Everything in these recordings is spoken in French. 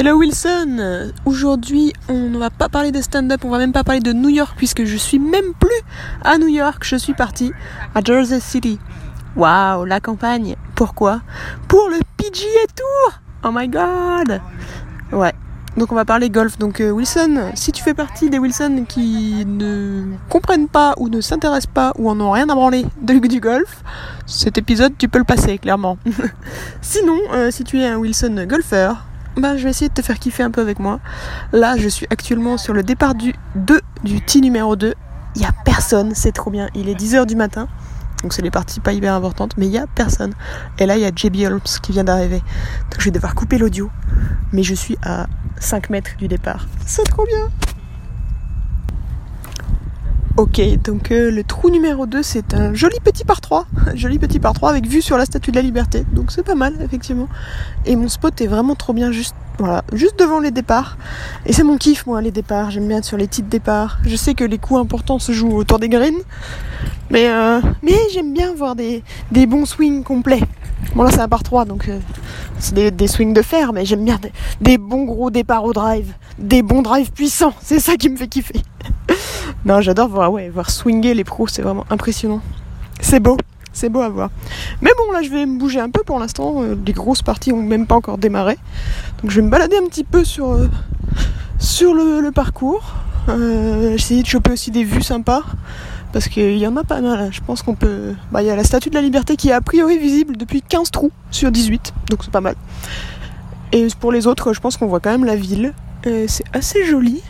Hello Wilson. Aujourd'hui on ne va pas parler de stand-up, on va même pas parler de New York puisque je suis même plus à New York, je suis partie à Jersey City. Waouh, la campagne. Pourquoi? Pour le PGA Tour. Oh my god. Ouais, donc on va parler golf. Donc euh, Wilson, si tu fais partie des Wilson qui ne comprennent pas ou ne s'intéressent pas ou en ont rien à branler de, du golf, cet épisode tu peux le passer clairement. Sinon, euh, si tu es un Wilson golfeur, bah, je vais essayer de te faire kiffer un peu avec moi. Là, je suis actuellement sur le départ du 2 du T numéro 2. Il y a personne, c'est trop bien. Il est 10h du matin. Donc c'est les parties pas hyper importantes, mais il y a personne. Et là, il y a JB Holmes qui vient d'arriver. Donc je vais devoir couper l'audio. Mais je suis à 5 mètres du départ. C'est trop bien. Ok, donc euh, le trou numéro 2, c'est un joli petit par 3. joli petit par 3 avec vue sur la Statue de la Liberté. Donc c'est pas mal, effectivement. Et mon spot est vraiment trop bien, juste, voilà, juste devant les départs. Et c'est mon kiff, moi, les départs. J'aime bien être sur les titres départs. Je sais que les coups importants se jouent autour des greens. Mais, euh, mais j'aime bien voir des, bons swings complets. Bon là c'est un par 3 donc euh, c'est des, des, swings de fer mais j'aime bien des, des, bons gros départs au drive, des bons drives puissants, c'est ça qui me fait kiffer. non j'adore voir, ouais, voir swinger les pros, c'est vraiment impressionnant. C'est beau, c'est beau à voir. Mais bon là je vais me bouger un peu pour l'instant, euh, les grosses parties ont même pas encore démarré. Donc je vais me balader un petit peu sur, euh, le, parcours. Euh, de choper aussi des vues sympas parce qu'il y en a pas mal. Je pense qu'on peut. Bah, il y a la statue de la liberté qui est a priori visible depuis 15 trous sur 18, donc c'est pas mal. Et pour les autres, je pense qu'on voit quand même la ville. C'est assez joli.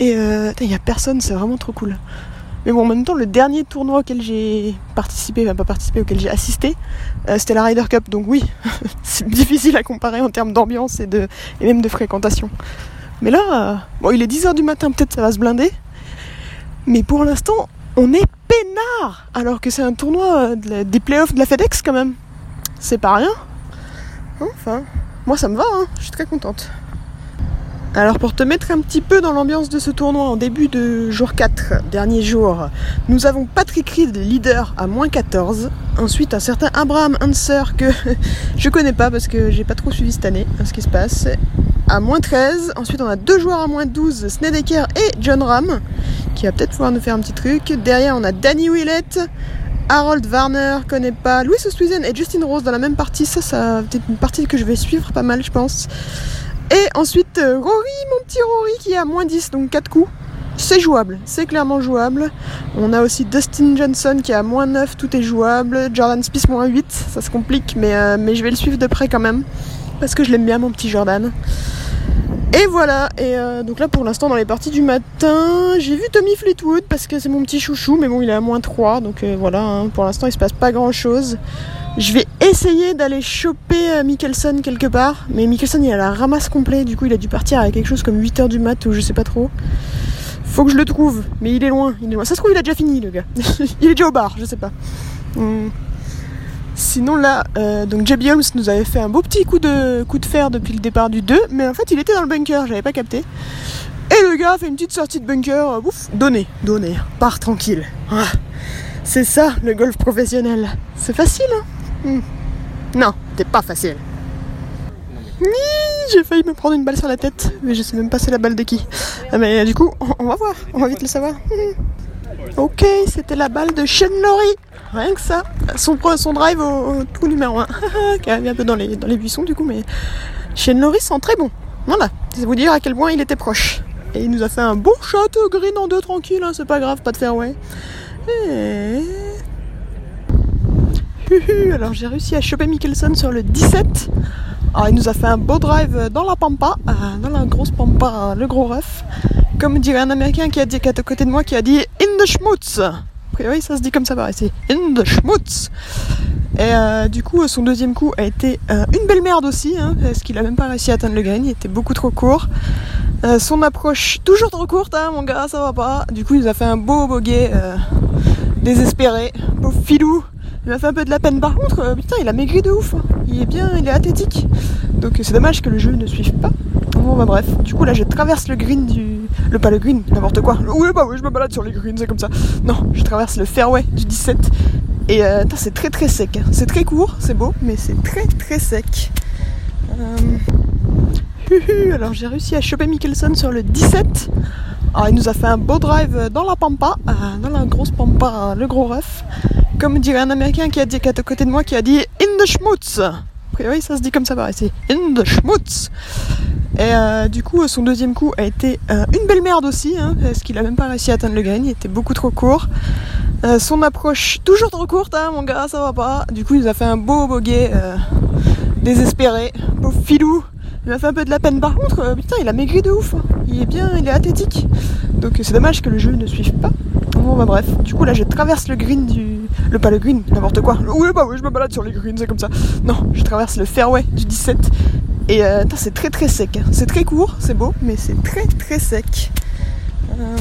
Et euh, il y a personne, c'est vraiment trop cool. Mais bon, en même temps, le dernier tournoi auquel j'ai participé, enfin pas participé, auquel j'ai assisté, euh, c'était la Ryder Cup. Donc oui, c'est difficile à comparer en termes d'ambiance et, et même de fréquentation. Mais là, euh, bon, il est 10h du matin, peut-être ça va se blinder. Mais pour l'instant, on est peinard Alors que c'est un tournoi des playoffs de la FedEx quand même. C'est pas rien. Enfin, moi ça me va, hein. je suis très contente. Alors pour te mettre un petit peu dans l'ambiance de ce tournoi en début de jour 4, dernier jour, nous avons Patrick Reed, leader à moins 14. Ensuite un certain Abraham Hanser que je connais pas parce que j'ai pas trop suivi cette année hein, ce qui se passe. À moins 13. Ensuite on a deux joueurs à moins 12, Snedeker et John Ram, qui va peut-être pouvoir nous faire un petit truc. Derrière on a Danny Willett, Harold Warner, connais pas, Louis Oosthuizen et Justin Rose dans la même partie. Ça, peut-être une partie que je vais suivre pas mal, je pense. Et ensuite, euh, Rory, mon petit Rory, qui est à moins 10, donc 4 coups. C'est jouable, c'est clairement jouable. On a aussi Dustin Johnson qui est à moins 9, tout est jouable. Jordan Spieth moins 8, ça se complique, euh, mais je vais le suivre de près quand même. Parce que je l'aime bien, mon petit Jordan. Et voilà, et euh, donc là pour l'instant dans les parties du matin, j'ai vu Tommy Fleetwood parce que c'est mon petit chouchou, mais bon il est à moins 3, donc euh, voilà, hein, pour l'instant il se passe pas grand chose. Je vais essayer d'aller choper euh, Mickelson quelque part, mais Mickelson il a la ramasse complet, du coup il a dû partir à quelque chose comme 8h du mat ou je sais pas trop. Faut que je le trouve, mais il est loin, il est loin. Ça se trouve il a déjà fini le gars. il est déjà au bar, je sais pas. Hum. Sinon là, euh, donc JB Holmes nous avait fait un beau petit coup de, coup fer depuis le départ du 2, mais en fait il était dans le bunker, j'avais pas capté. Et le gars fait une petite sortie de bunker, euh, ouf, donné, donné, part tranquille. C'est ça le golf professionnel. C'est facile, hein hmm. Non, c'est pas facile. J'ai failli me prendre une balle sur la tête, mais je sais même pas c'est la balle de qui. Ah, mais du coup, on, on va voir, on va vite le savoir. Ok, c'était la balle de Shane Laurie. Rien que ça. Son, son drive au, trou numéro 1. qui est un peu dans les, buissons du coup, mais Shane Laurie sent très bon. Voilà, c'est vous dire à quel point il était proche. Et il nous a fait un bon shot green en deux tranquille, hein, c'est pas grave, pas de fairway. Et... Alors j'ai réussi à choper Mickelson sur le 17. Alors il nous a fait un beau drive dans la pampa, euh, dans la grosse pampa, le gros ref. Comme dirait un américain qui a dit qui à côté de moi qui a dit the schmutz. A priori ça se dit comme ça par ici. The schmutz. Et euh, du coup son deuxième coup a été euh, une belle merde aussi, hein, parce qu'il a même pas réussi à atteindre le green, il était beaucoup trop court. Euh, son approche toujours trop courte, hein, mon gars, ça va pas. Du coup il nous a fait un beau bogey désespéré, beau filou. Il m'a fait un peu de la peine. Par contre, putain, il a maigri de ouf. hein. Il est bien, il est athlétique. Donc c'est dommage que le jeu ne suive pas. Bon bah bref. Du coup là, je traverse le green du, le pas le green, n'importe quoi. Oui bah oui, je me balade sur les greens, c'est comme ça. Non, je traverse le fairway du 17. Et euh, c'est très très sec. hein. C'est très court, c'est beau, mais c'est très très sec. Euh, alors j'ai réussi à choper Mickelson sur le 17. Alors, il nous a fait un beau drive dans la pampa, euh, dans la grosse pampa, le gros ref. Comme dirait un américain qui a dit qui à côté de moi qui a dit in the schmutz. Priori ça se dit comme ça par ici. In the schmutz. Et euh, du coup son deuxième coup a été une belle merde aussi, hein, parce qu'il a même pas réussi à atteindre le green, il était beaucoup trop court. son approche toujours trop courte, hein, mon gars, ça va pas. Du coup il nous a fait un beau bogey désespéré, beau filou. Il m'a fait un peu de la peine. Par contre, euh, putain, il a maigri de ouf. Hein. Il est bien, il est athlétique. Donc c'est dommage que le jeu ne suive pas. Bon bah bref, du coup là je traverse le green du... Le pas le green, n'importe quoi. Oui bah oui je me balade sur les greens, c'est comme ça. Non, je traverse le fairway du 17. Et euh, c'est très très sec. Hein. C'est très court, c'est beau, mais c'est très très sec. Euh,